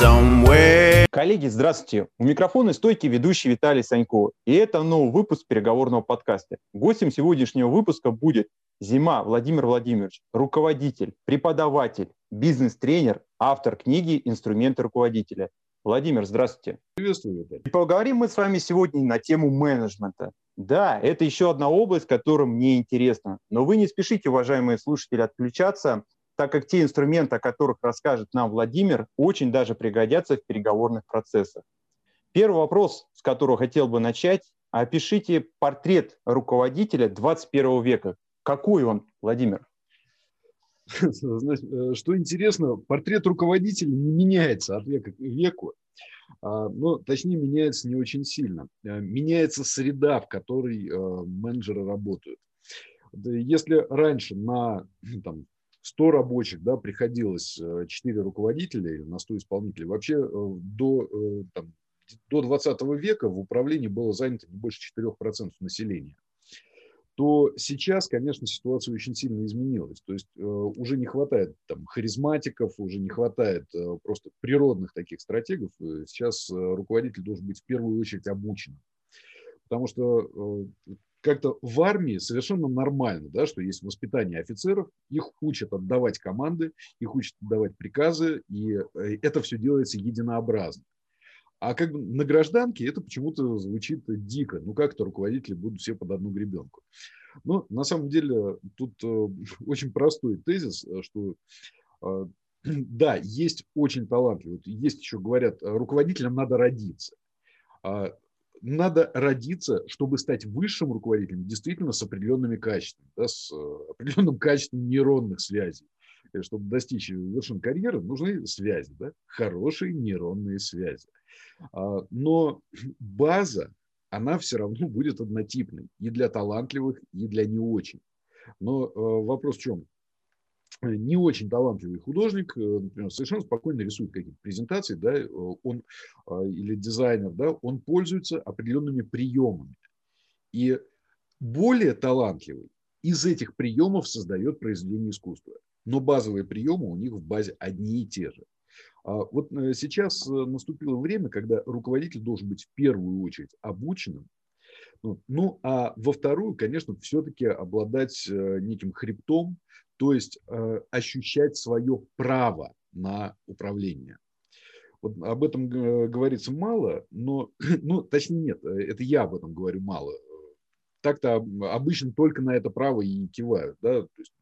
somewhere. Коллеги, здравствуйте. У микрофона стойкий ведущий Виталий Санько. И это новый выпуск переговорного подкаста. Гостем сегодняшнего выпуска будет Зима Владимир Владимирович, руководитель, преподаватель, бизнес-тренер, автор книги «Инструменты руководителя». Владимир, здравствуйте. Приветствую, Виталий. И поговорим мы с вами сегодня на тему менеджмента. Да, это еще одна область, которая мне интересна. Но вы не спешите, уважаемые слушатели, отключаться, так как те инструменты, о которых расскажет нам Владимир, очень даже пригодятся в переговорных процессах. Первый вопрос, с которого хотел бы начать. Опишите портрет руководителя 21 века. Какой он, Владимир? Э, что интересно, портрет руководителя не меняется от века к веку. Ну, точнее, меняется не очень сильно. Э, меняется среда, в которой э, менеджеры работают. Если раньше на там, 100 рабочих да, приходилось 4 руководителя или на 100 исполнителей, вообще до, там, до 20 века в управлении было занято не больше 4% населения то сейчас, конечно, ситуация очень сильно изменилась. То есть э, уже не хватает там, харизматиков, уже не хватает э, просто природных таких стратегов. Э, сейчас э, руководитель должен быть в первую очередь обучен. Потому что э, как-то в армии совершенно нормально, да, что есть воспитание офицеров, их учат отдавать команды, их учат отдавать приказы, и э, это все делается единообразно. А как бы на гражданке это почему-то звучит дико. Ну как это руководители будут все под одну гребенку? Но на самом деле тут э, очень простой тезис, э, что да, есть очень талантливые, есть еще говорят, руководителям надо родиться. Надо родиться, чтобы стать высшим руководителем, действительно с определенными качествами, да, с определенным качеством нейронных связей. И чтобы достичь вершин карьеры, нужны связи, да, хорошие нейронные связи. А, но база, она все равно будет однотипной и для талантливых, и для не очень. Но э, вопрос в чем? Не очень талантливый художник, э, например, совершенно спокойно рисует какие-то презентации, да, э, он или дизайнер, да, он пользуется определенными приемами. И более талантливый из этих приемов создает произведение искусства. Но базовые приемы у них в базе одни и те же. А вот э, сейчас наступило время, когда руководитель должен быть в первую очередь обученным, ну, а во вторую, конечно, все-таки обладать неким хребтом, то есть ощущать свое право на управление. Вот об этом говорится мало, но, ну, точнее нет, это я об этом говорю мало. Так-то обычно только на это право и кивают, да, то есть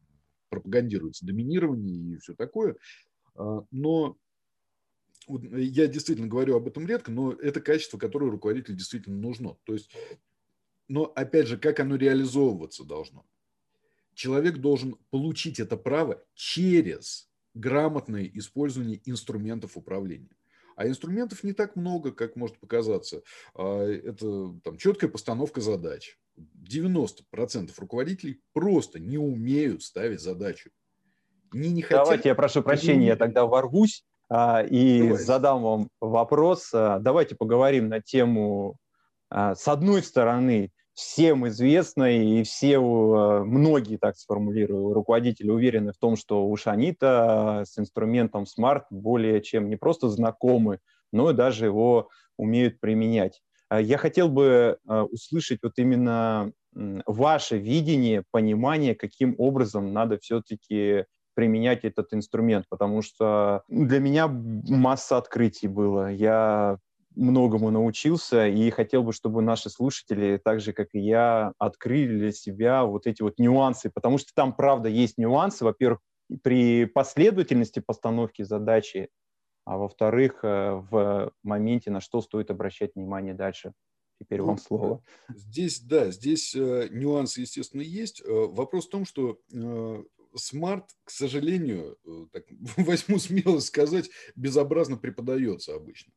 пропагандируется доминирование и все такое. А, но Э, я действительно говорю об этом редко, но это качество, которое руководителю действительно нужно. То есть, но опять же, как оно реализовываться должно? Человек должен получить это право через грамотное использование инструментов управления. А инструментов не так много, как может показаться. А, это там, четкая постановка задач. 90% руководителей просто не умеют ставить задачу. Не, не хотят, Давайте я прошу прощения, я тогда ворвусь. А, и Давай. задам вам вопрос. А, давайте поговорим на тему, а, с одной стороны, всем известной и все, многие, так сформулирую, руководители уверены в том, что уж они-то с инструментом Smart более чем не просто знакомы, но и даже его умеют применять. Я хотел бы услышать вот именно ваше видение, понимание, каким образом надо все-таки применять этот инструмент, потому что для меня масса открытий было. Я многому научился и хотел бы, чтобы наши слушатели, так же, как и я, открыли для себя вот эти вот нюансы, потому что там, правда, есть нюансы. Во-первых, при последовательности постановки задачи, а во-вторых, э, в моменте, на что стоит обращать внимание дальше. Теперь ну, вам слово. Здесь, да, здесь э, нюансы, естественно, есть. Э, вопрос в том, что смарт, к сожалению, так, возьму смелость сказать, безобразно преподается обычно.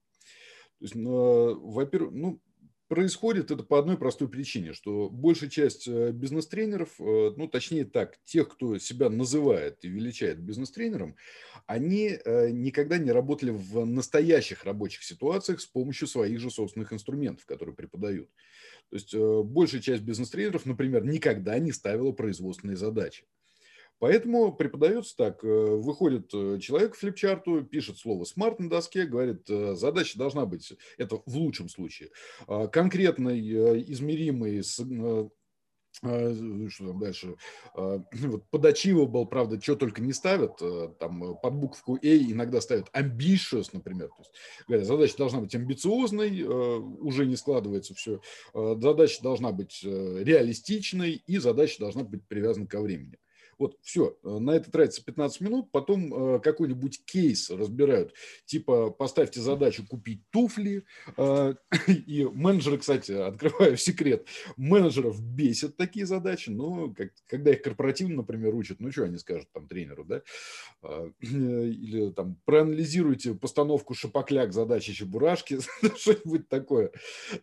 То есть, во-первых, ну, происходит это по одной простой причине, что большая часть э, бизнес-тренеров, э, ну, точнее так, тех, кто себя называет и величает бизнес-тренером, они никогда не работали в настоящих рабочих ситуациях с помощью своих же собственных инструментов, которые преподают. То есть большая часть бизнес-тренеров, например, никогда не ставила производственные задачи. Поэтому преподается так. Э, выходит э, человек в флипчарту, пишет слово «смарт» на доске, говорит, э, задача должна быть, это в лучшем случае, конкретной, измеримой, что там дальше, вот под achievable, правда, что только не ставят, там под букву A иногда ставят ambitious, например, то есть, говорят, задача должна быть амбициозной, уже не складывается все, задача должна быть реалистичной и задача должна быть привязана ко времени. Вот, все, э, на это тратится 15 минут, потом э, какой-нибудь кейс разбирают, типа поставьте задачу купить туфли, э, и менеджеры, кстати, открываю секрет, менеджеров бесят такие задачи, но как, когда их корпоративно, например, учат, ну что они скажут там тренеру, да, или там проанализируйте постановку шапокляк задачи чебурашки, что-нибудь такое.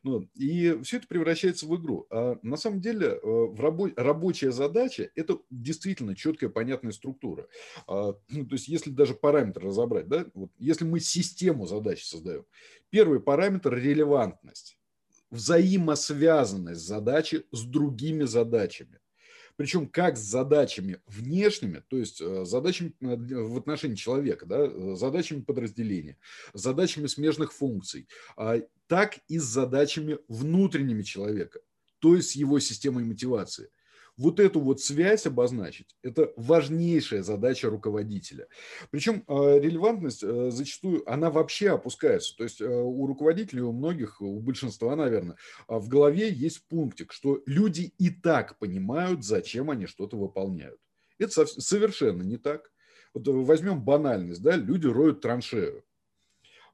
Ну, и все это превращается в игру. А на самом деле в рабо- рабочая задача – это действительно действительно четкая, понятная структура. А, ну, то есть, если даже параметр разобрать, да, вот, если мы систему задач создаем, первый параметр – релевантность, взаимосвязанность задачи с другими задачами. Причем как с задачами внешними, то есть э, задачами в отношении человека, да, э, задачами подразделения, задачами смежных функций, а, так и с задачами внутренними человека, то есть его системой мотивации – вот эту вот связь обозначить – это важнейшая задача руководителя. Причем э, релевантность э, зачастую, она вообще опускается. То есть э, у руководителей, у многих, у большинства, наверное, в голове есть пунктик, что люди и так понимают, зачем они что-то выполняют. Это совершенно не так. Вот возьмем банальность, да, люди роют траншею.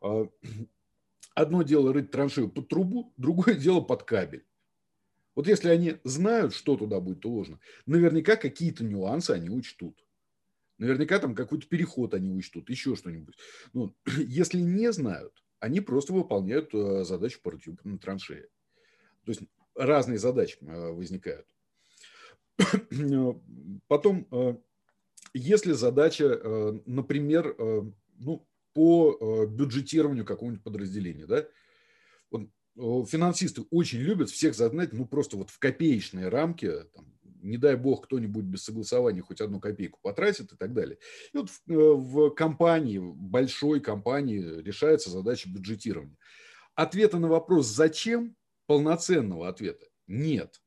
Одно дело рыть траншею под трубу, другое дело под кабель. Вот если они знают, что туда будет уложено, наверняка какие-то нюансы они учтут. Наверняка там какой-то переход они учтут, еще что-нибудь. Ну, если не знают, они просто выполняют э, задачу по на траншее. То есть разные задачи э, возникают. Потом, э, если задача, например, ну, по бюджетированию какого-нибудь подразделения, да, финансисты очень любят всех загнать, ну, просто вот в копеечные рамки, там, не дай бог кто-нибудь без согласования хоть одну копейку потратит и так далее. И вот в, э, в компании, большой компании решается задача бюджетирования. Ответа на вопрос «зачем?» полноценного ответа нет.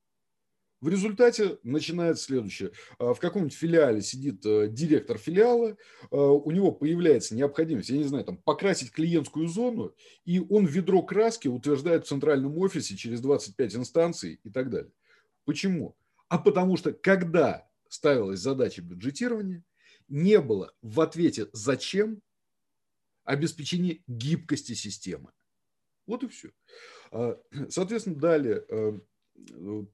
В результате начинается следующее. А, в каком-нибудь филиале сидит э, директор филиала, а, у него появляется необходимость, я не знаю, там, покрасить клиентскую зону, и он ведро краски утверждает в центральном офисе через 25 инстанций и так далее. Почему? А потому что когда ставилась задача бюджетирования, не было в ответе «зачем» обеспечение гибкости системы. Вот и все. А, соответственно, далее э,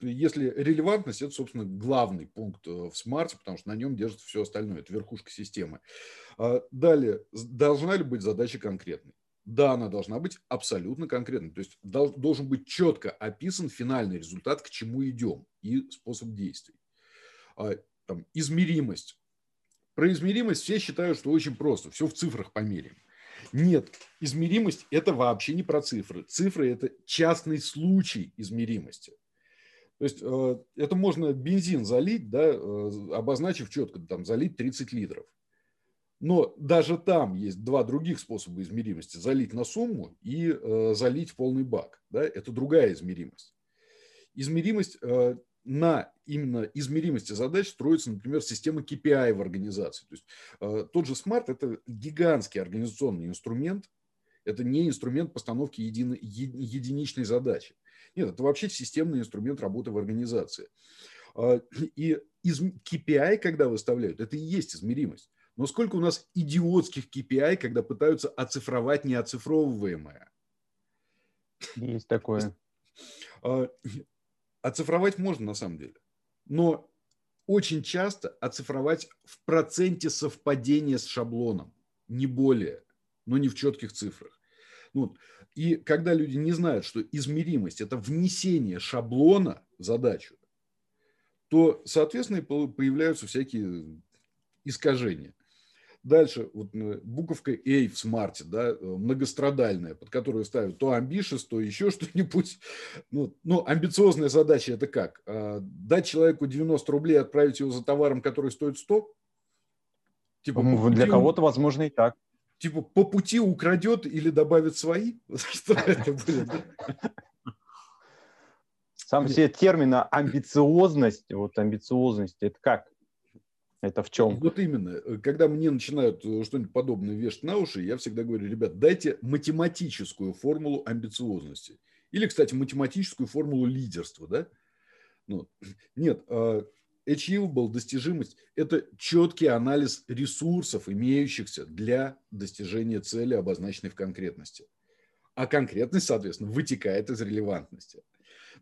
если релевантность, это, собственно, главный пункт э, в смарте, потому что на нем держится все остальное, это верхушка системы. А далее, должна ли быть задача конкретной? Да, она должна быть абсолютно конкретной. То есть должен быть четко описан финальный результат, к чему идем, и способ действий. А, там, измеримость. Про измеримость все считают, что очень просто, все в цифрах померяем. Нет, измеримость – это вообще не про цифры. Цифры – это частный случай измеримости. То есть э, это можно бензин залить, да, э, обозначив четко, там, залить 30 литров. Но даже там есть два других способа измеримости. Залить на сумму и э, залить полный бак. Да? Это другая измеримость. Измеримость на именно измеримости задач строится, например, система KPI в организации. То есть тот же Smart – это гигантский организационный инструмент, это не инструмент постановки еди, единичной задачи. Нет, это вообще системный инструмент работы в организации. А, и из KPI, когда выставляют, это и есть измеримость. Но сколько у нас идиотских KPI, когда пытаются оцифровать неоцифровываемое? Есть такое. А, оцифровать можно на самом деле. Но очень часто оцифровать в проценте совпадения с шаблоном, не более, но не в четких цифрах. Ну, и когда люди не знают, что измеримость – это внесение шаблона в задачу, то, соответственно, появляются всякие искажения. Дальше вот, э, буковка A в смарте, да, э, многострадальная, под которую ставят то ambitious, то еще что-нибудь. Ну, ну, амбициозная задача это как? А, дать человеку 90 рублей, отправить его за товаром, который стоит 100? Типа, ну, Для кого-то, возможно, и так. Типа по пути украдет или добавит свои? Что это будет? Сам все термина амбициозность, вот амбициозность, это как? Это в чем? Вот именно. Когда мне начинают э, что-нибудь подобное вешать на уши, я всегда говорю, ребят, дайте математическую формулу амбициозности. Или, кстати, математическую формулу лидерства. Да? Ну, нет, а, achievable, достижимость – это четкий анализ ресурсов, имеющихся для достижения цели, обозначенной в конкретности. А конкретность, соответственно, вытекает из релевантности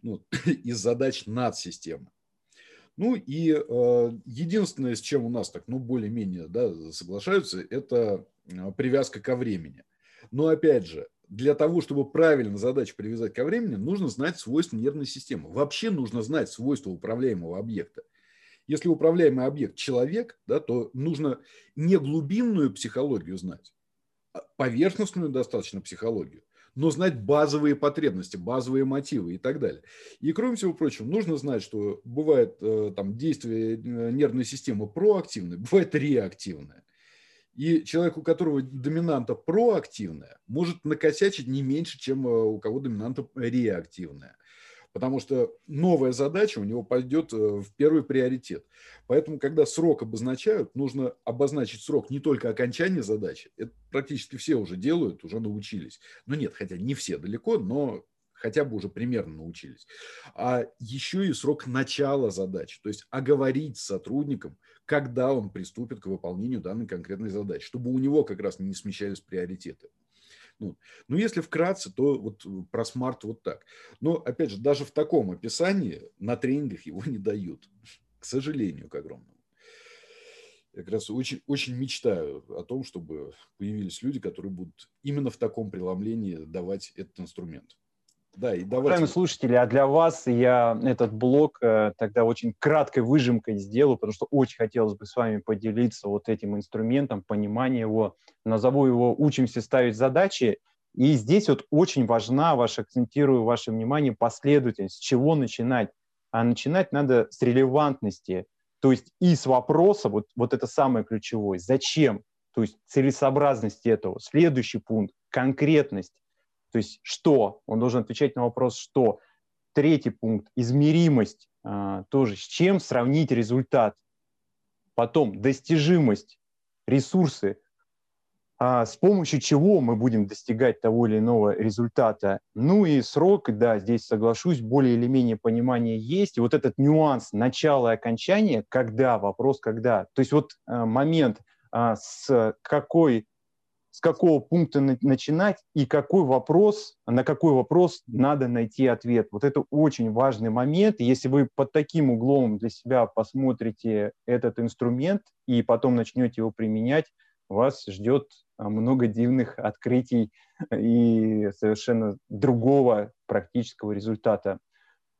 ну, из задач над системой. Ну и э, единственное, с чем у нас так, ну, более-менее да, соглашаются, это э, привязка ко времени. Но опять же, для того, чтобы правильно задачу привязать ко времени, нужно знать свойства нервной системы. Вообще нужно знать свойства управляемого объекта. Если управляемый объект человек, да, то нужно не глубинную психологию знать, а поверхностную достаточно психологию но знать базовые потребности, базовые мотивы и так далее. И кроме всего прочего, нужно знать, что бывает э, там действие э, нервной системы проактивное, бывает реактивное. И человек, у которого доминанта проактивная, может накосячить не меньше, чем э, у кого доминанта реактивная потому что новая задача у него пойдет э, в первый приоритет. Поэтому, когда срок обозначают, нужно обозначить срок не только окончания задачи, это практически все уже делают, уже научились. Ну нет, хотя не все далеко, но хотя бы уже примерно научились. А еще и срок начала задачи, то есть оговорить с сотрудником, когда он приступит к выполнению данной конкретной задачи, чтобы у него как раз не смещались приоритеты. Ну, ну, если вкратце, то вот э, про смарт вот так. Но, опять же, даже в таком описании на тренингах его не дают, к сожалению, к огромному. Я как раз очень, очень мечтаю о том, чтобы появились люди, которые будут именно в таком преломлении давать этот инструмент. Да, и давайте... Уважаемые слушатели, а для вас я этот блок э, тогда очень краткой выжимкой сделаю, потому что очень хотелось бы с вами поделиться вот этим инструментом, понимание его. Назову его «Учимся ставить задачи». И здесь вот очень важна, ваш, акцентирую ваше внимание, последовательность, с чего начинать. А начинать надо с релевантности, то есть и с вопроса, вот, вот это самое ключевое, зачем, то есть целесообразность этого. Следующий пункт – конкретность то есть что? Он должен отвечать на вопрос «что?». Третий пункт – измеримость. А, тоже с чем сравнить результат. Потом достижимость, ресурсы, а, с помощью чего мы будем достигать того или иного результата. Ну и срок, да, здесь соглашусь, более или менее понимание есть. И вот этот нюанс начала и окончания, когда, вопрос когда. То есть вот а, момент, а, с какой с какого пункта начинать и какой вопрос, на какой вопрос надо найти ответ. Вот это очень важный момент. Если вы под таким углом для себя посмотрите этот инструмент и потом начнете его применять, вас ждет а, много дивных открытий и совершенно другого практического результата.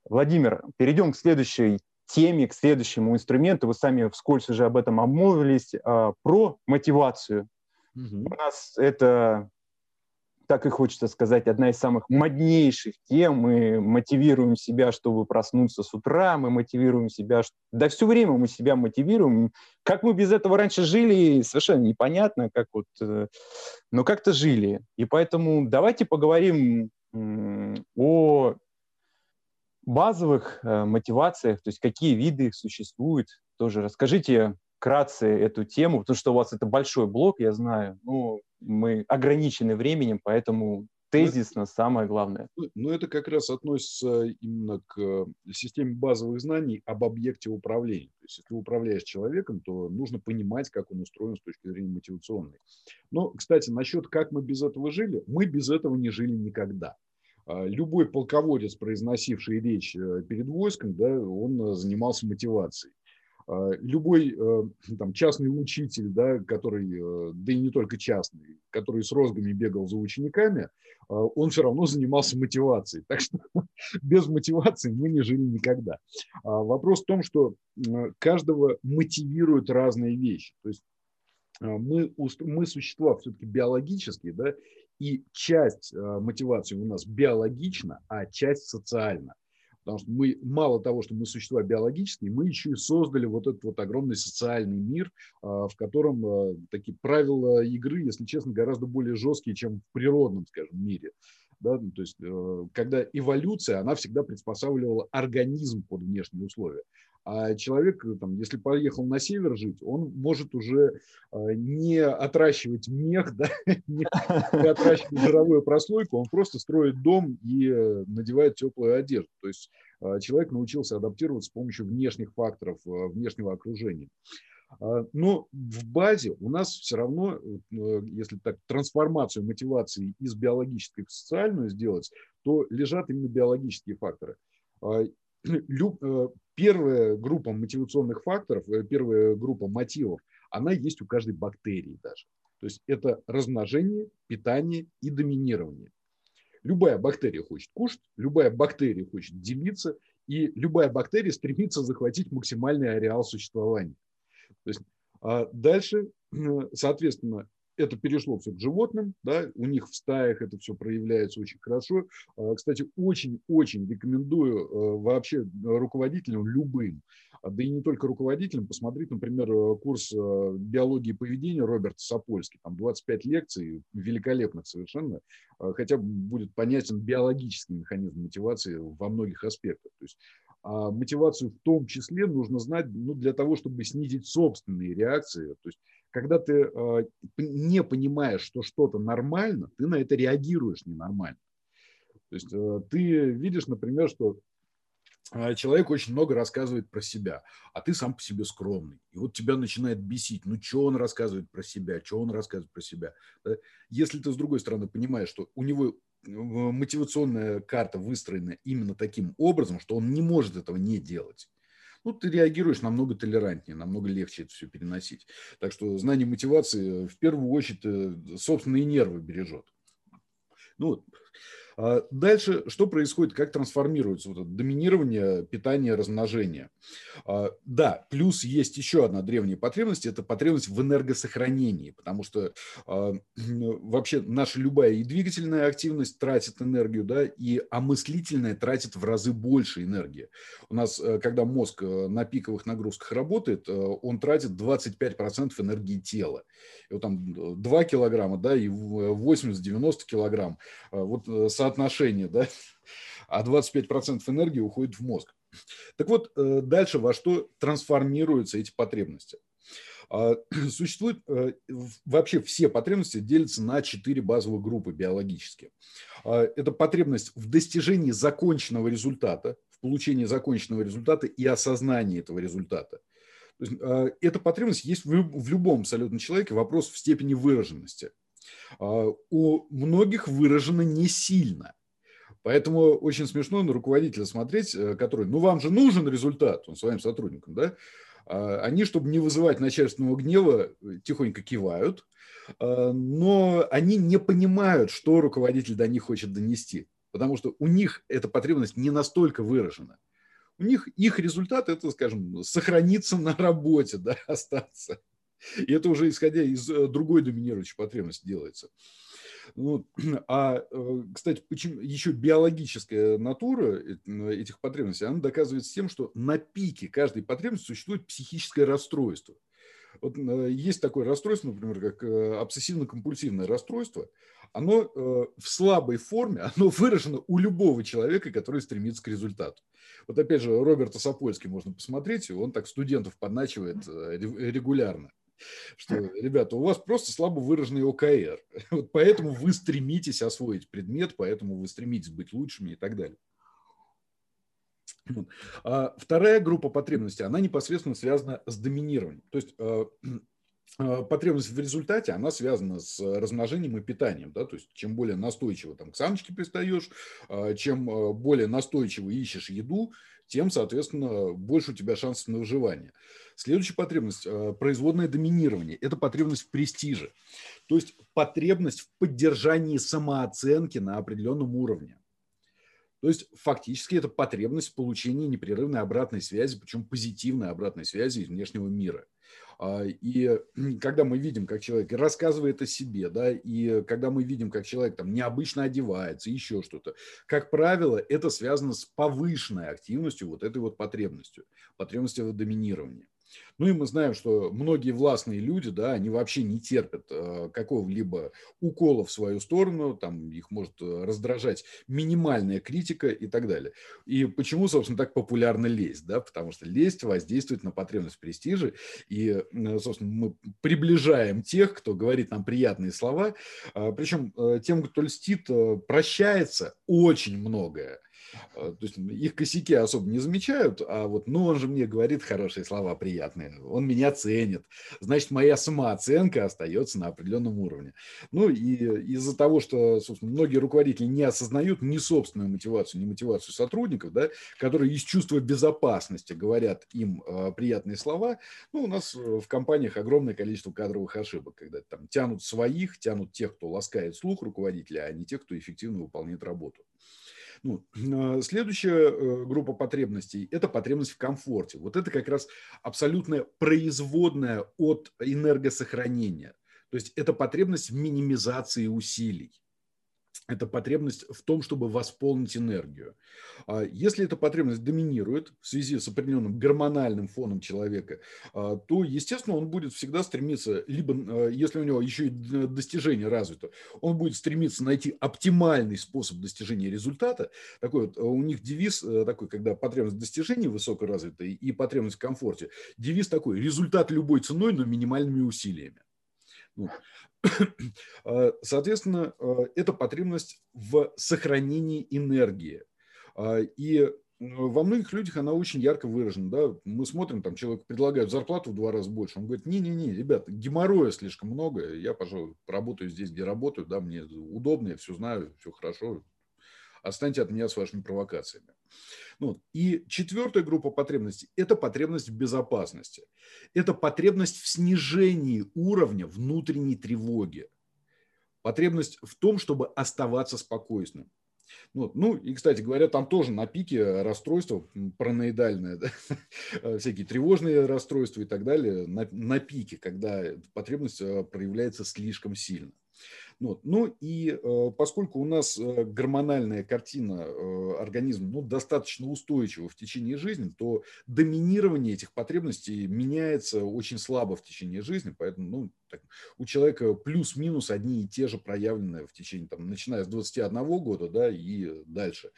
Владимир, перейдем к следующей теме, к следующему инструменту. Вы сами вскользь уже об этом обмолвились, а, про мотивацию. Угу. У нас это, так и хочется сказать, одна из самых моднейших тем. Мы мотивируем себя, чтобы проснуться с утра, мы мотивируем себя, да все время мы себя мотивируем. Как мы без этого раньше жили, совершенно непонятно, как вот, э, но как-то жили. И поэтому давайте поговорим о базовых э, мотивациях, то есть какие виды их существуют. Тоже расскажите вкратце эту тему, потому что у вас это большой блок, я знаю, но мы ограничены временем, поэтому ну, тезисно самое главное. Ну, ну, это как раз относится именно к э, системе базовых знаний об объекте управления. То есть, если управляешь человеком, то нужно понимать, как он устроен с точки зрения мотивационной. Но, кстати, насчет как мы без этого жили, мы без этого не жили никогда. А, любой полководец, произносивший речь э, перед войском, да, он э, занимался мотивацией. А, любой э, там, частный учитель, да, который, э, да и не только частный, который с розгами бегал за учениками, а, он все равно занимался мотивацией. Так что без мотивации мы не жили никогда. А вопрос в том, что каждого мотивируют разные вещи. То есть мы, мы существа все-таки биологические, да, и часть мотивации у нас биологична, а часть социальна. Потому что мы, мало того, что мы существа биологические, мы еще и создали вот этот вот огромный социальный мир, в котором такие правила игры, если честно, гораздо более жесткие, чем в природном, скажем, мире. Да? Ну, то есть, э, когда эволюция, она всегда приспосабливала организм под внешние условия. А человек, э, там, если поехал на север жить, он может уже э, не отращивать мех, да, не отращивать жировую прослойку, он просто строит дом и надевает теплую одежду. То есть человек научился адаптироваться с помощью внешних факторов, внешнего окружения. А, но в базе у нас все равно, э, если так трансформацию мотивации из биологической в социальную сделать, то лежат именно биологические факторы. Э, первая группа мотивационных факторов, э, первая группа мотивов, она есть у каждой бактерии даже. То есть это размножение, питание и доминирование. Любая бактерия хочет кушать, любая бактерия хочет делиться, и любая бактерия стремится захватить максимальный ареал существования. То есть а дальше, соответственно, это перешло все к животным, да, у них в стаях это все проявляется очень хорошо. А, кстати, очень-очень рекомендую а, вообще руководителям любым, да и не только руководителям, посмотреть, например, курс биологии поведения Роберта Сапольски, там 25 лекций, великолепных совершенно, хотя будет понятен биологический механизм мотивации во многих аспектах. То есть а мотивацию в том числе нужно знать ну, для того, чтобы снизить собственные реакции. То есть, когда ты а, не понимаешь, что что-то нормально, ты на это реагируешь ненормально. То есть э, ты видишь, например, что а, человек очень много рассказывает про себя, а ты сам по себе скромный. И вот тебя начинает бесить. Ну, что он рассказывает про себя, что он рассказывает про себя. Если ты, с другой стороны, понимаешь, что у него мотивационная карта выстроена именно таким образом, что он не может этого не делать. Ну, ты реагируешь намного толерантнее, намного легче это все переносить. Так что знание мотивации в первую очередь э, собственные нервы бережет. Ну, дальше что происходит, как трансформируется вот это доминирование, питание, размножение? А, да, плюс есть еще одна древняя потребность, это потребность в энергосохранении, потому что а, вообще наша любая и двигательная активность тратит энергию, да, и омыслительная тратит в разы больше энергии. У нас, э, когда мозг э, на пиковых нагрузках работает, э, он тратит 25% энергии тела. И вот там 2 килограмма, да, и 80-90 килограмм. Вот, соответственно, соотношение, да, а 25% энергии уходит в мозг. Так вот, э, дальше во что трансформируются эти потребности? А, существует э, вообще все потребности делятся на четыре базовые группы биологические. А, это потребность в достижении законченного результата, в получении законченного результата и осознании этого результата. А, эта потребность есть в любом абсолютно человеке, вопрос в степени выраженности. А, у многих выражено не сильно. Поэтому очень смешно на руководителя смотреть, э, который, ну вам же нужен результат, он своим сотрудникам, да, а, они, чтобы не вызывать начальственного гнева, тихонько кивают, а, но они не понимают, что руководитель до них хочет донести, потому что у них эта потребность не настолько выражена. У них их результат – это, скажем, сохраниться на работе, да, остаться. И это уже исходя из э, другой доминирующей потребности делается. Ну, а, э, кстати, почему еще биологическая натура э, этих потребностей, она доказывается тем, что на пике каждой потребности существует психическое расстройство. Вот есть такое расстройство, например, как обсессивно-компульсивное расстройство. Оно в слабой форме, оно выражено у любого человека, который стремится к результату. Вот опять же, Роберта Сапольский можно посмотреть, он так студентов подначивает регулярно что, ребята, у вас просто слабо выраженный ОКР. Вот поэтому вы стремитесь освоить предмет, поэтому вы стремитесь быть лучшими и так далее. А вторая группа потребностей, она непосредственно связана с доминированием. То есть а, а, потребность в результате, она связана с размножением и питанием. Да? То есть чем более настойчиво там, к самочке пристаешь, а, чем более настойчиво ищешь еду, тем, соответственно, больше у тебя шансов на выживание. Следующая потребность э, – производное доминирование. Это потребность в престиже. То есть потребность в поддержании самооценки на определенном уровне. То есть фактически это потребность в получении непрерывной обратной связи, причем позитивной обратной связи из внешнего мира – и когда мы видим, как человек рассказывает о себе, да, и когда мы видим, как человек там необычно одевается, еще что-то, как правило, это связано с повышенной активностью вот этой вот потребностью, потребностью в доминировании. Ну и мы знаем, что многие властные люди, да, они вообще не терпят э, какого-либо укола в свою сторону, там их может э, раздражать минимальная критика и так далее. И почему, собственно, так популярна лесть, да, потому что лесть воздействует на потребность в престиже, и, э, собственно, мы приближаем тех, кто говорит нам приятные слова, а, причем тем, кто льстит, прощается очень многое. А, то есть их косяки особо не замечают, а вот, ну, он же мне говорит хорошие слова, приятные, он меня ценит, значит, моя самооценка остается на определенном уровне. Ну, и из-за того, что, собственно, многие руководители не осознают ни собственную мотивацию, ни мотивацию сотрудников, да, которые из чувства безопасности говорят им э, приятные слова, ну, у нас в компаниях огромное количество кадровых ошибок, когда там тянут своих, тянут тех, кто ласкает слух руководителя, а не тех, кто эффективно выполняет работу. Ну, а, следующая э, группа потребностей – это потребность в комфорте. Вот это как раз абсолютная производная от энергосохранения. То есть это потребность в минимизации усилий это потребность в том, чтобы восполнить энергию. А если эта потребность доминирует в связи с определенным гормональным фоном человека, а, то, естественно, он будет всегда стремиться, либо, а, если у него еще и достижение развито, он будет стремиться найти оптимальный способ достижения результата. Такой вот, у них девиз такой, когда потребность достижения высокоразвитая и потребность в комфорте. Девиз такой – результат любой ценой, но минимальными усилиями. Ну, соответственно, а, это потребность в сохранении энергии. А, и во многих людях она очень ярко выражена. Да? Мы смотрим, там человек предлагают зарплату в два раза больше. Он говорит, не-не-не, ребята, геморроя слишком много. Я, пожалуй, поработаю здесь, где работаю. Да, мне удобно, я все знаю, все хорошо. Отстаньте от меня с вашими провокациями. Ну, и четвертая группа потребностей – это потребность в безопасности. Это потребность в снижении уровня внутренней тревоги. Потребность в том, чтобы оставаться спокойным. Ну, ну и, кстати говоря, там тоже на пике расстройства параноидальное, да? всякие тревожные расстройства и так далее, на, на пике, когда потребность э, проявляется слишком сильно. Вот. Ну и э, поскольку у нас э, гормональная картина э, организма ну, достаточно устойчива в течение жизни, то доминирование этих потребностей меняется очень слабо в течение жизни, поэтому ну, так, у человека плюс-минус одни и те же проявленные в течение, там, начиная с 21 года да, и дальше.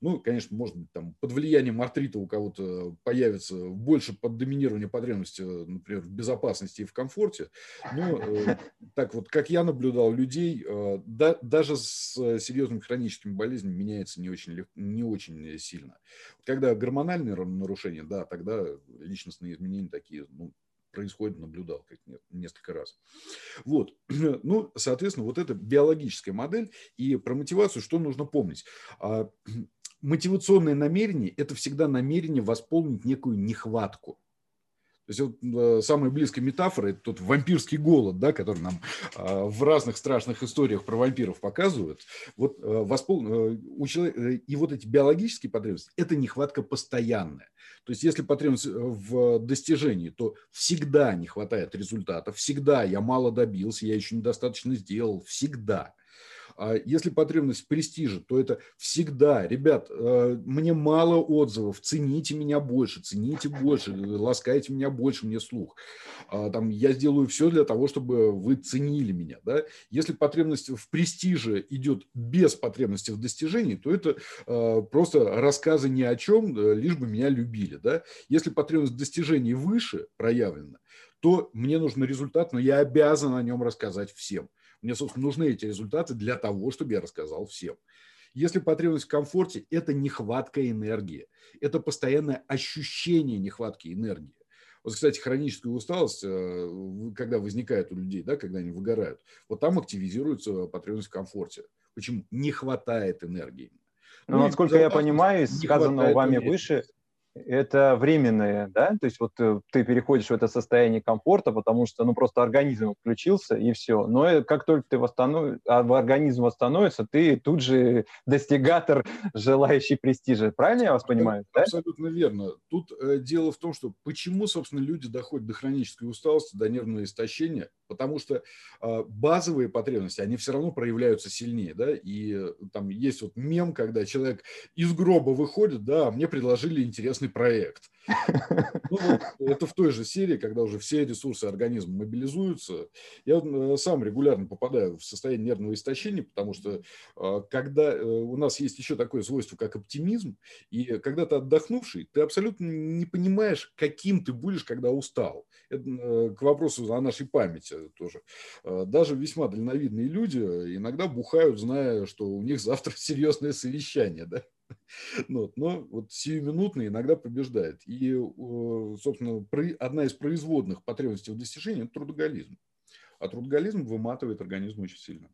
Ну, конечно, может быть, там, под влиянием артрита у кого-то появится больше под доминирование потребности, например, в безопасности и в комфорте. Но э, так вот, как я наблюдал людей, э, да, даже с серьезными хроническими болезнями меняется не очень, не очень сильно. Когда гормональные нарушения, да, тогда личностные изменения такие, ну, происходит, наблюдал как несколько раз. Вот. Ну, соответственно, вот это биологическая модель. И про мотивацию что нужно помнить? А, мотивационное намерение – это всегда намерение восполнить некую нехватку. То есть вот, э, самая близкая метафора – это тот вампирский голод, да, который нам э, в разных страшных историях про вампиров показывают. Вот, э, воспол... э, у человека... И вот эти биологические потребности – это нехватка постоянная. То есть если потребность в достижении, то всегда не хватает результата, всегда я мало добился, я еще недостаточно сделал, всегда. А если потребность в престиже, то это всегда, ребят, э, мне мало отзывов, цените меня больше, цените больше, ласкайте меня больше, мне слух. А, там, я сделаю все для того, чтобы вы ценили меня. Да? Если потребность в престиже идет без потребности в достижении, то это э, просто рассказы ни о чем, э, лишь бы меня любили. Да? Если потребность в достижении выше проявлена, то мне нужен результат, но я обязан о нем рассказать всем. Мне, собственно, нужны эти результаты для того, чтобы я рассказал всем. Если потребность в комфорте – это нехватка энергии, это постоянное ощущение нехватки энергии. Вот, кстати, хроническая усталость, э, когда возникает у людей, да, когда они выгорают, вот там активизируется потребность в комфорте. Почему? Не хватает энергии. Ну, ну насколько я понимаю, из сказанного вами энергии. выше, это временное, да, то есть вот э, ты переходишь в это состояние комфорта, потому что, ну, просто организм включился и все. Но как только ты восстанов... А, организм восстановится, ты тут же достигатор, желающий престижа. Правильно я вас понимаю? Да? Абсолютно верно. Тут э, дело в том, что почему, собственно, люди доходят до хронической усталости, до нервного истощения, потому что э, базовые потребности, они все равно проявляются сильнее, да, и э, там есть вот мем, когда человек из гроба выходит, да, а мне предложили интересный проект. Ну, вот, это в той же серии, когда уже все ресурсы организма мобилизуются. Я э, сам регулярно попадаю в состояние нервного истощения, потому что э, когда э, у нас есть еще такое свойство, как оптимизм, и когда ты отдохнувший, ты абсолютно не понимаешь, каким ты будешь, когда устал. Это к вопросу о нашей памяти тоже. Даже весьма дальновидные люди иногда бухают, зная, что у них завтра серьезное совещание. Да? Ну, но вот сиюминутный иногда побеждает. И, собственно, одна из производных потребностей в достижении – это трудоголизм. А трудоголизм выматывает организм очень сильно.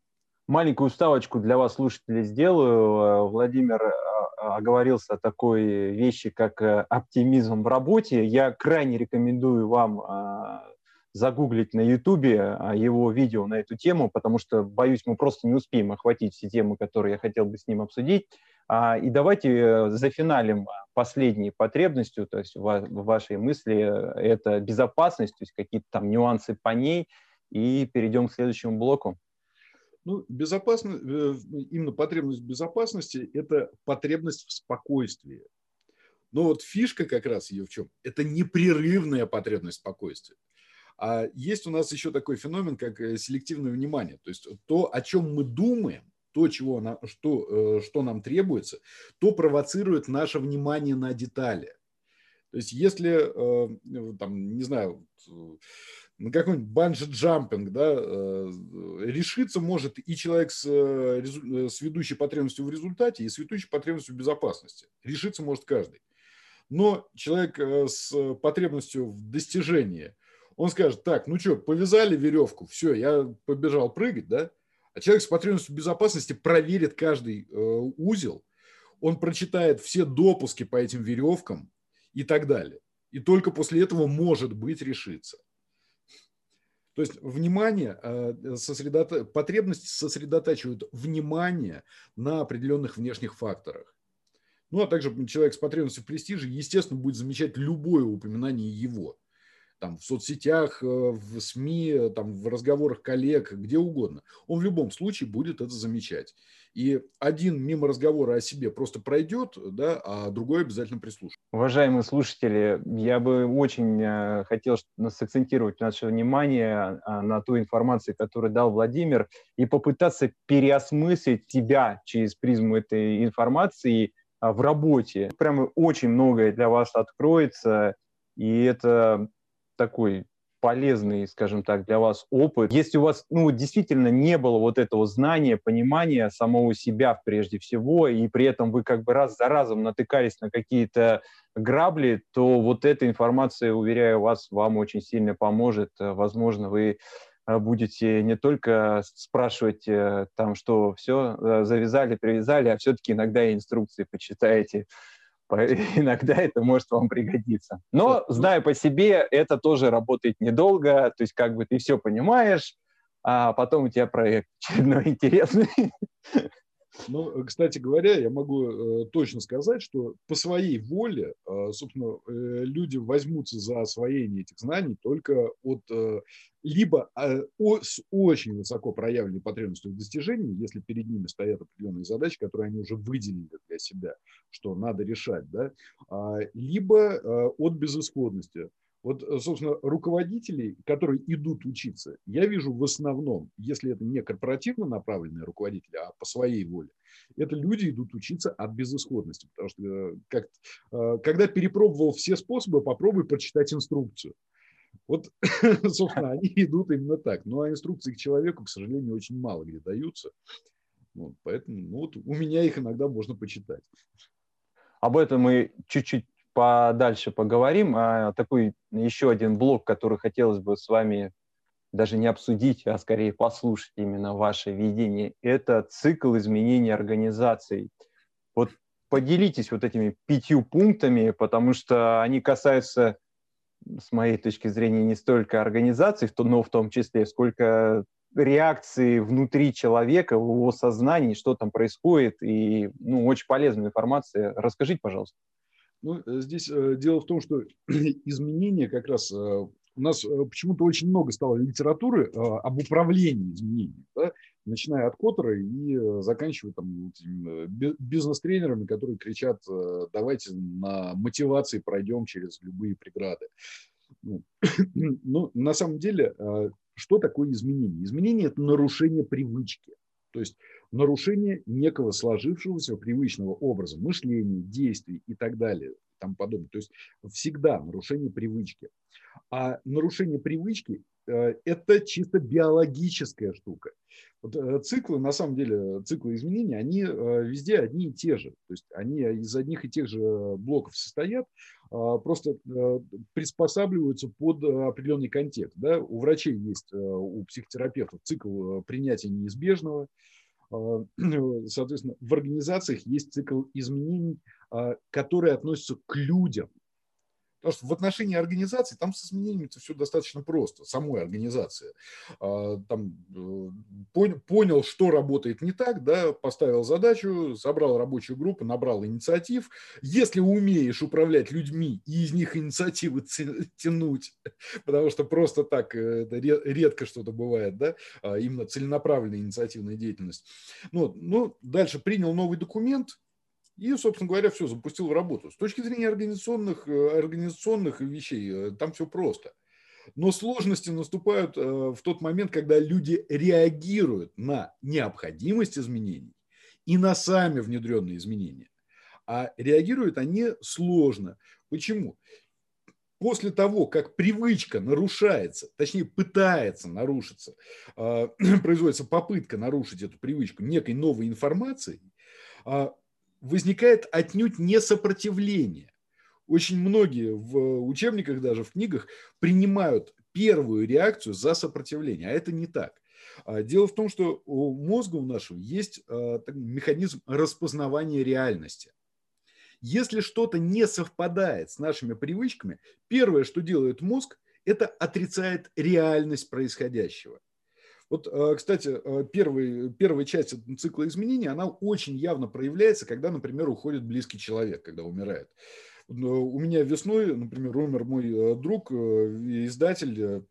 Маленькую уставочку для вас, слушателей, сделаю. Владимир а, оговорился о такой вещи, как э, оптимизм в работе. Я крайне рекомендую вам а, загуглить на Ютубе его видео на эту тему, потому что, боюсь, мы просто не успеем охватить все темы, которые я хотел бы с ним обсудить. А, и давайте э, зафиналим последней потребностью, то есть в вашей мысли э, это безопасность, то есть какие-то там нюансы по ней, и перейдем к следующему блоку. Ну, безопасность, э, именно потребность безопасности – это потребность в спокойствии. Но вот фишка как раз ее в чем? Это непрерывная потребность спокойствия. А есть у нас еще такой феномен, как селективное внимание. То есть то, о чем мы думаем, то, чего нам, что, э, что нам требуется, то провоцирует наше внимание на детали. То есть если, э, там, не знаю, на какой-нибудь банджи-джампинг, да, э, решиться может и человек с, с ведущей потребностью в результате, и с ведущей потребностью в безопасности. Решиться может каждый. Но человек с потребностью в достижении, он скажет, так, ну что, повязали веревку, все, я побежал прыгать, да, а человек с потребностью безопасности проверит каждый э, узел, он прочитает все допуски по этим веревкам и так далее. И только после этого, может быть, решиться. То есть внимание, э, сосредото... потребность сосредотачивает внимание на определенных внешних факторах. Ну, а также человек с потребностью в престиже, естественно, будет замечать любое упоминание его – там, в соцсетях, э, в СМИ, там, в разговорах коллег, где угодно. Он в любом случае будет это замечать. И один мимо разговора о себе просто пройдет, да, а другой обязательно прислушается. Уважаемые слушатели, я бы очень э, хотел сакцентировать наше внимание а, на ту информацию, которую дал Владимир, и попытаться переосмыслить себя через призму этой информации а, в работе. Прямо очень многое для вас откроется, и это такой полезный, скажем так, для вас опыт. Если у вас ну, действительно не было вот этого знания, понимания самого себя прежде всего, и при этом вы как бы раз за разом натыкались на какие-то грабли, то вот эта информация, уверяю вас, вам очень сильно поможет. Возможно, вы э, будете не только спрашивать э, там, что все э, завязали, привязали, а все-таки иногда и инструкции почитаете иногда это может вам пригодиться. Но, ну зная по себе, это тоже работает недолго, то есть как бы ты все понимаешь, а потом у тебя проект очередной интересный, ну, кстати говоря, я могу э, точно сказать, что по своей воле, э, собственно, э, люди возьмутся за освоение этих знаний только от либо с очень высоко проявленной потребностью в достижении, если перед ними стоят определенные задачи, которые они уже выделили для себя, что надо решать, да, а, либо от безысходности. Вот, э, собственно, руководителей, которые идут учиться, я вижу в основном, если это не корпоративно направленные руководители, а по своей воле, это люди идут учиться от безысходности. Потому что э, как, э, когда перепробовал все способы, попробуй прочитать инструкцию. Вот, собственно, они идут именно так. Ну, а инструкции к человеку, к сожалению, очень мало где даются. Вот, поэтому ну, вот у меня их иногда можно почитать. Об этом мы чуть-чуть подальше поговорим. А такой еще один блок, который хотелось бы с вами даже не обсудить, а скорее послушать именно ваше видение, это цикл изменения организаций. Вот поделитесь вот этими пятью пунктами, потому что они касаются, с моей точки зрения, не столько организации, но в том числе, сколько реакции внутри человека, в его сознании, что там происходит, и ну, очень полезная информация. Расскажите, пожалуйста. Ну, э, здесь э, дело в том, что изменения как раз э, у нас почему-то очень много стало литературы об управлении изменениями, да? начиная от Коттера и заканчивая там, бизнес-тренерами, которые кричат, давайте на мотивации пройдем через любые преграды. Ну, ну, на самом деле, что такое изменение? Изменение – это нарушение привычки. То есть нарушение некого сложившегося привычного образа мышления, действий и так далее, там подобное. То есть всегда нарушение привычки. А нарушение привычки это чисто биологическая штука. Вот э, циклы, на самом деле, циклы изменений, они э, везде одни и те же. То есть они из одних и тех же блоков состоят, а, просто приспосабливаются под определенный контекст. Да? У врачей есть, у психотерапевтов цикл принятия неизбежного. А, соответственно, в организациях есть цикл изменений, а, которые относятся к людям. Потому что в отношении организации там с изменениями это все достаточно просто, самой организации. А, там э, понял, что работает не так, да, поставил задачу, собрал рабочую группу, набрал инициатив. Если умеешь управлять людьми и из них инициативы тянуть, потому что просто так э, редко что-то бывает, да, а именно целенаправленная инициативная деятельность. Ну, ну, дальше принял новый документ, и, собственно говоря, все запустил в работу. С точки зрения организационных, э, организационных вещей, э, там все просто. Но сложности наступают э, в тот момент, когда люди реагируют на необходимость изменений и на сами внедренные изменения. А реагируют они сложно. Почему? После того, как привычка нарушается, точнее пытается нарушиться, производится попытка нарушить эту привычку некой новой информацией, а возникает отнюдь не сопротивление. Очень многие в учебниках, даже в книгах, принимают первую реакцию за сопротивление, а это не так. А, дело в том, что у мозга у нашего есть а, механизм распознавания реальности. Если что-то не совпадает с нашими привычками, первое, что делает мозг, это отрицает реальность происходящего. Вот, э, кстати, э, первый, первая часть цикла изменений, она очень явно проявляется, когда, например, уходит близкий человек, когда умирает. Э, у меня весной, например, умер мой друг, издатель,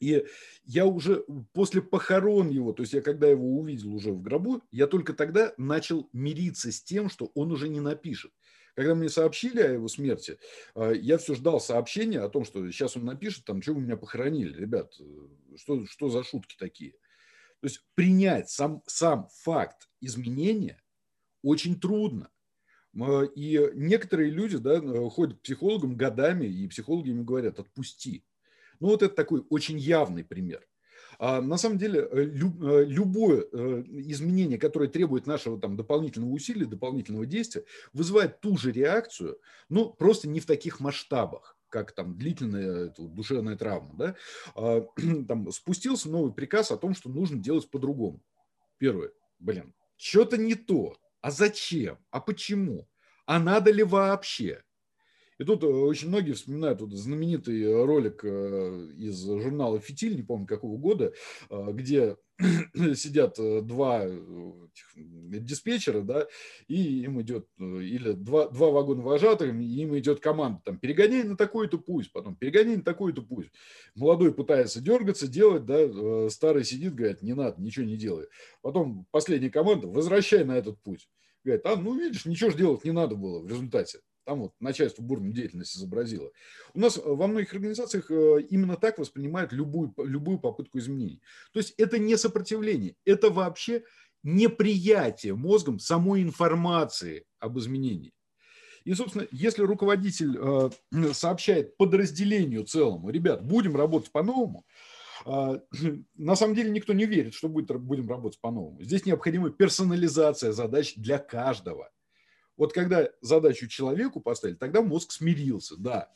и я уже после похорон его, то есть я когда его увидел уже в гробу, я только тогда начал мириться с тем, что он уже не напишет. Когда мне сообщили о его смерти, э, я все ждал сообщения о том, что сейчас он напишет, там, что вы меня похоронили, ребят, что, что за шутки такие. То есть принять сам, сам факт изменения очень трудно. И некоторые люди да, ходят к психологам годами, и психологи им говорят, отпусти. Ну вот это такой очень явный пример. А на самом деле э, э, любое э, изменение, которое требует нашего там, дополнительного усилия, дополнительного действия, вызывает ту же реакцию, но просто не в таких масштабах как там длительная душевная травма, да, а, там спустился новый приказ о том, что нужно делать по-другому. Первое, блин, что-то не то. А зачем? А почему? А надо ли вообще? И тут э, очень многие вспоминают вот знаменитый ролик э, из журнала «Фитиль», не помню какого года, э, где сидят два диспетчера, да, и им идет, или два, два вагона вожатых, и им идет команда, там, перегоняй на такой-то путь, потом перегоняй на такой-то путь. Молодой пытается дергаться, делать, да, старый сидит, говорит, не надо, ничего не делай. Потом последняя команда, возвращай на этот путь. Говорит, а, ну, видишь, ничего же делать не надо было в результате. Там вот начальство бурную деятельность изобразило. У нас э, во многих организациях э, именно так воспринимают любую, любую попытку изменений. То есть это не сопротивление, это вообще неприятие мозгом самой информации об изменении. И, собственно, если руководитель э, сообщает подразделению целому, ребят, будем работать по-новому, на самом деле никто не верит, что будет, будем работать по-новому. Здесь необходима персонализация задач для каждого – вот когда задачу человеку поставили, тогда мозг смирился, да,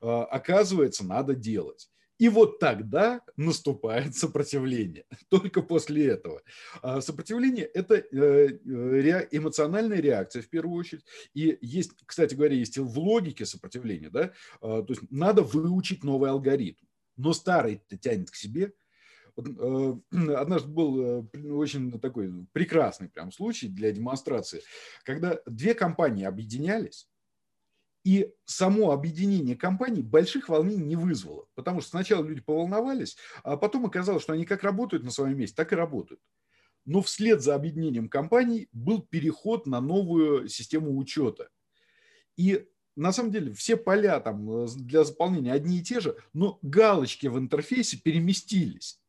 а, оказывается, надо делать. И вот тогда наступает сопротивление. Только после этого. А сопротивление – это э, эмоциональная реакция в первую очередь. И есть, кстати говоря, есть в логике сопротивления. Да? А, то есть надо выучить новый алгоритм. Но старый тянет к себе. Э, однажды был э, очень такой прекрасный прям случай для демонстрации, когда две компании объединялись, и само объединение компаний больших волнений не вызвало, потому что сначала люди поволновались, а потом оказалось, что они как работают на своем месте, так и работают. Но вслед за объединением компаний был переход на новую систему учета. И на самом деле все поля там э, для заполнения одни и те же, но галочки в интерфейсе переместились.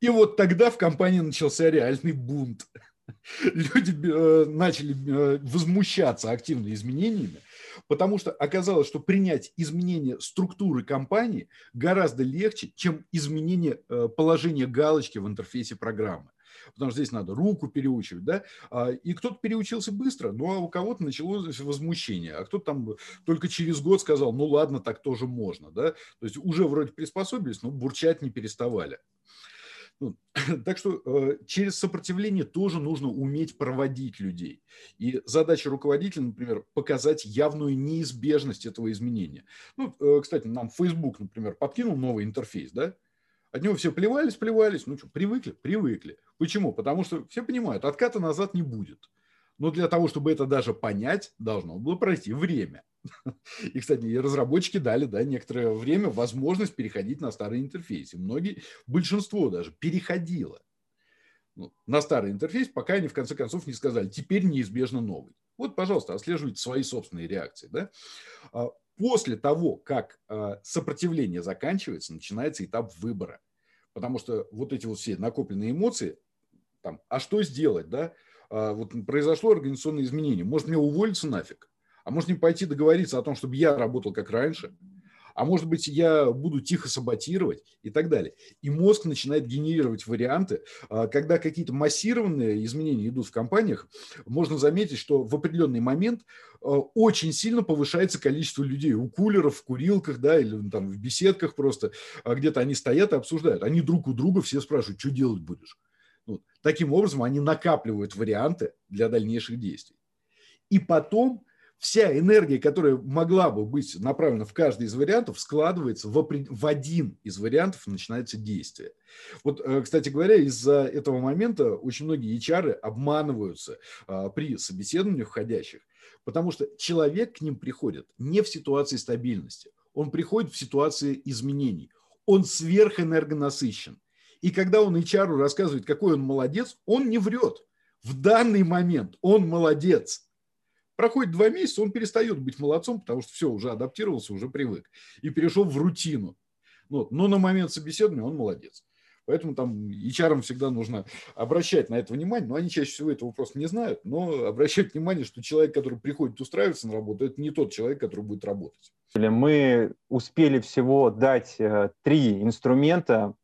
И вот тогда в компании начался реальный бунт. Люди э, начали э, возмущаться активно изменениями, потому что оказалось, что принять изменение структуры компании гораздо легче, чем изменение э, положения галочки в интерфейсе программы. Потому что здесь надо руку переучивать, да, а, и кто-то переучился быстро, ну а у кого-то началось возмущение, а кто-то там только через год сказал, ну ладно, так тоже можно, да, то есть уже вроде приспособились, но бурчать не переставали. Ну, так что э, через сопротивление тоже нужно уметь проводить людей. И задача руководителя, например, показать явную неизбежность этого изменения. Ну, э, кстати, нам Facebook, например, подкинул новый интерфейс, да? От него все плевались, плевались. Ну что, привыкли? Привыкли. Почему? Потому что все понимают, отката назад не будет. Но для того, чтобы это даже понять, должно было пройти время. И, кстати, и разработчики дали да, некоторое время возможность переходить на старый интерфейс. И многие, большинство даже, переходило ну, на старый интерфейс, пока они в конце концов не сказали, теперь неизбежно новый. Вот, пожалуйста, отслеживайте свои собственные реакции. Да? А после того, как а, сопротивление заканчивается, начинается этап выбора. Потому что вот эти вот все накопленные эмоции, там, а что сделать, да? А, вот произошло организационное изменение, может мне уволиться нафиг? А может не пойти договориться о том, чтобы я работал как раньше? А может быть, я буду тихо саботировать и так далее. И мозг начинает генерировать варианты. А, когда какие-то массированные изменения идут в компаниях, можно заметить, что в определенный момент а, очень сильно повышается количество людей у кулеров, в курилках, да, или ну, там в беседках просто, а где-то они стоят и обсуждают. Они друг у друга все спрашивают, что делать будешь. Вот. Таким образом, они накапливают варианты для дальнейших действий. И потом вся энергия, которая могла бы быть направлена в каждый из вариантов, складывается в, в один из вариантов начинается действие. Вот, э, кстати говоря, из-за этого момента очень многие HR обманываются а, при собеседованиях входящих, потому что человек к ним приходит не в ситуации стабильности, он приходит в ситуации изменений, он сверхэнергонасыщен. И когда он HR рассказывает, какой он молодец, он не врет. В данный момент он молодец. Проходит два месяца, он перестает быть молодцом, потому что все, уже адаптировался, уже привык. И перешел в рутину. Вот. Но на момент собеседования он молодец. Поэтому там HR всегда нужно обращать на это внимание, но они чаще всего этого просто не знают, но обращать внимание, что человек, который приходит устраиваться на работу, это не тот человек, который будет работать. Мы успели всего дать э, три инструмента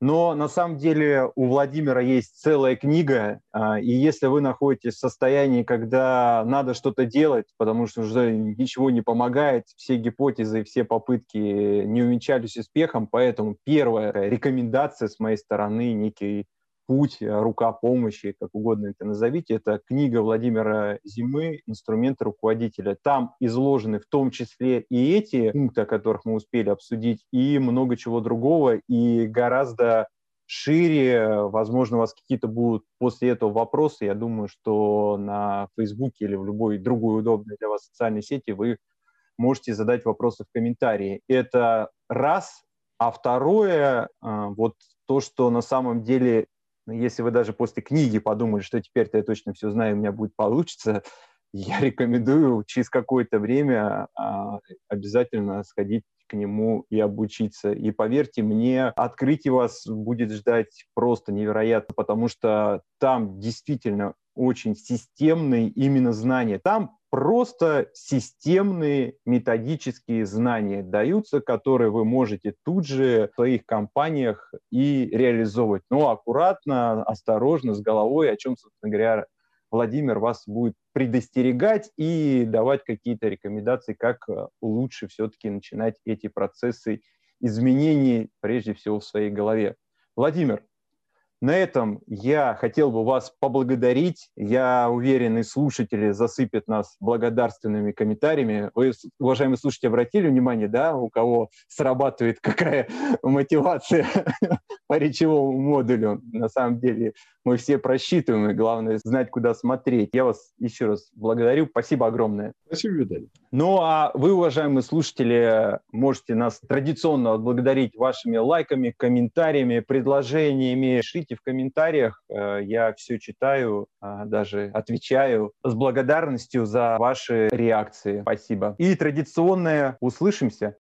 но на самом деле у Владимира есть целая книга, а, и если вы находитесь в состоянии, когда надо что-то делать, потому что уже ничего не помогает, все гипотезы, все попытки не увенчались успехом, поэтому первая рекомендация с моей стороны, некий путь, э, рука помощи, как угодно это назовите, это книга Владимира Зимы «Инструменты руководителя». Там изложены в том числе и эти пункты, о которых мы успели обсудить, и много чего другого, и гораздо шире. Возможно, у вас какие-то будут после этого вопросы. Я думаю, что на Фейсбуке или в любой другой удобной для вас социальной сети вы можете задать вопросы в комментарии. Это раз. А второе, э, вот то, что на самом деле если вы даже после книги подумали, что теперь-то я точно все знаю, у меня будет получиться, я рекомендую через какое-то время а, обязательно сходить к нему и обучиться. И поверьте мне, открытие вас будет ждать просто невероятно, потому что там действительно очень системные именно знания. Там просто системные методические знания даются, которые вы можете тут же в своих компаниях и реализовывать. Но аккуратно, осторожно, с головой, о чем, собственно говоря, Владимир вас будет предостерегать и давать какие-то рекомендации, как лучше все-таки начинать эти процессы изменений, прежде всего, в своей голове. Владимир, на этом я хотел бы вас поблагодарить. Я уверен, и слушатели засыпят нас благодарственными комментариями. Вы, уважаемые слушатели, обратили внимание, да, у кого срабатывает какая мотивация по речевому модулю? На самом деле мы все просчитываем, и главное знать, куда смотреть. Я вас еще раз благодарю. Спасибо огромное. Спасибо, Виталий. Ну, а вы, уважаемые слушатели, можете нас традиционно отблагодарить вашими лайками, комментариями, предложениями. Пишите в комментариях. Э, я все читаю, а, даже отвечаю с благодарностью за ваши реакции. Спасибо. И традиционное услышимся.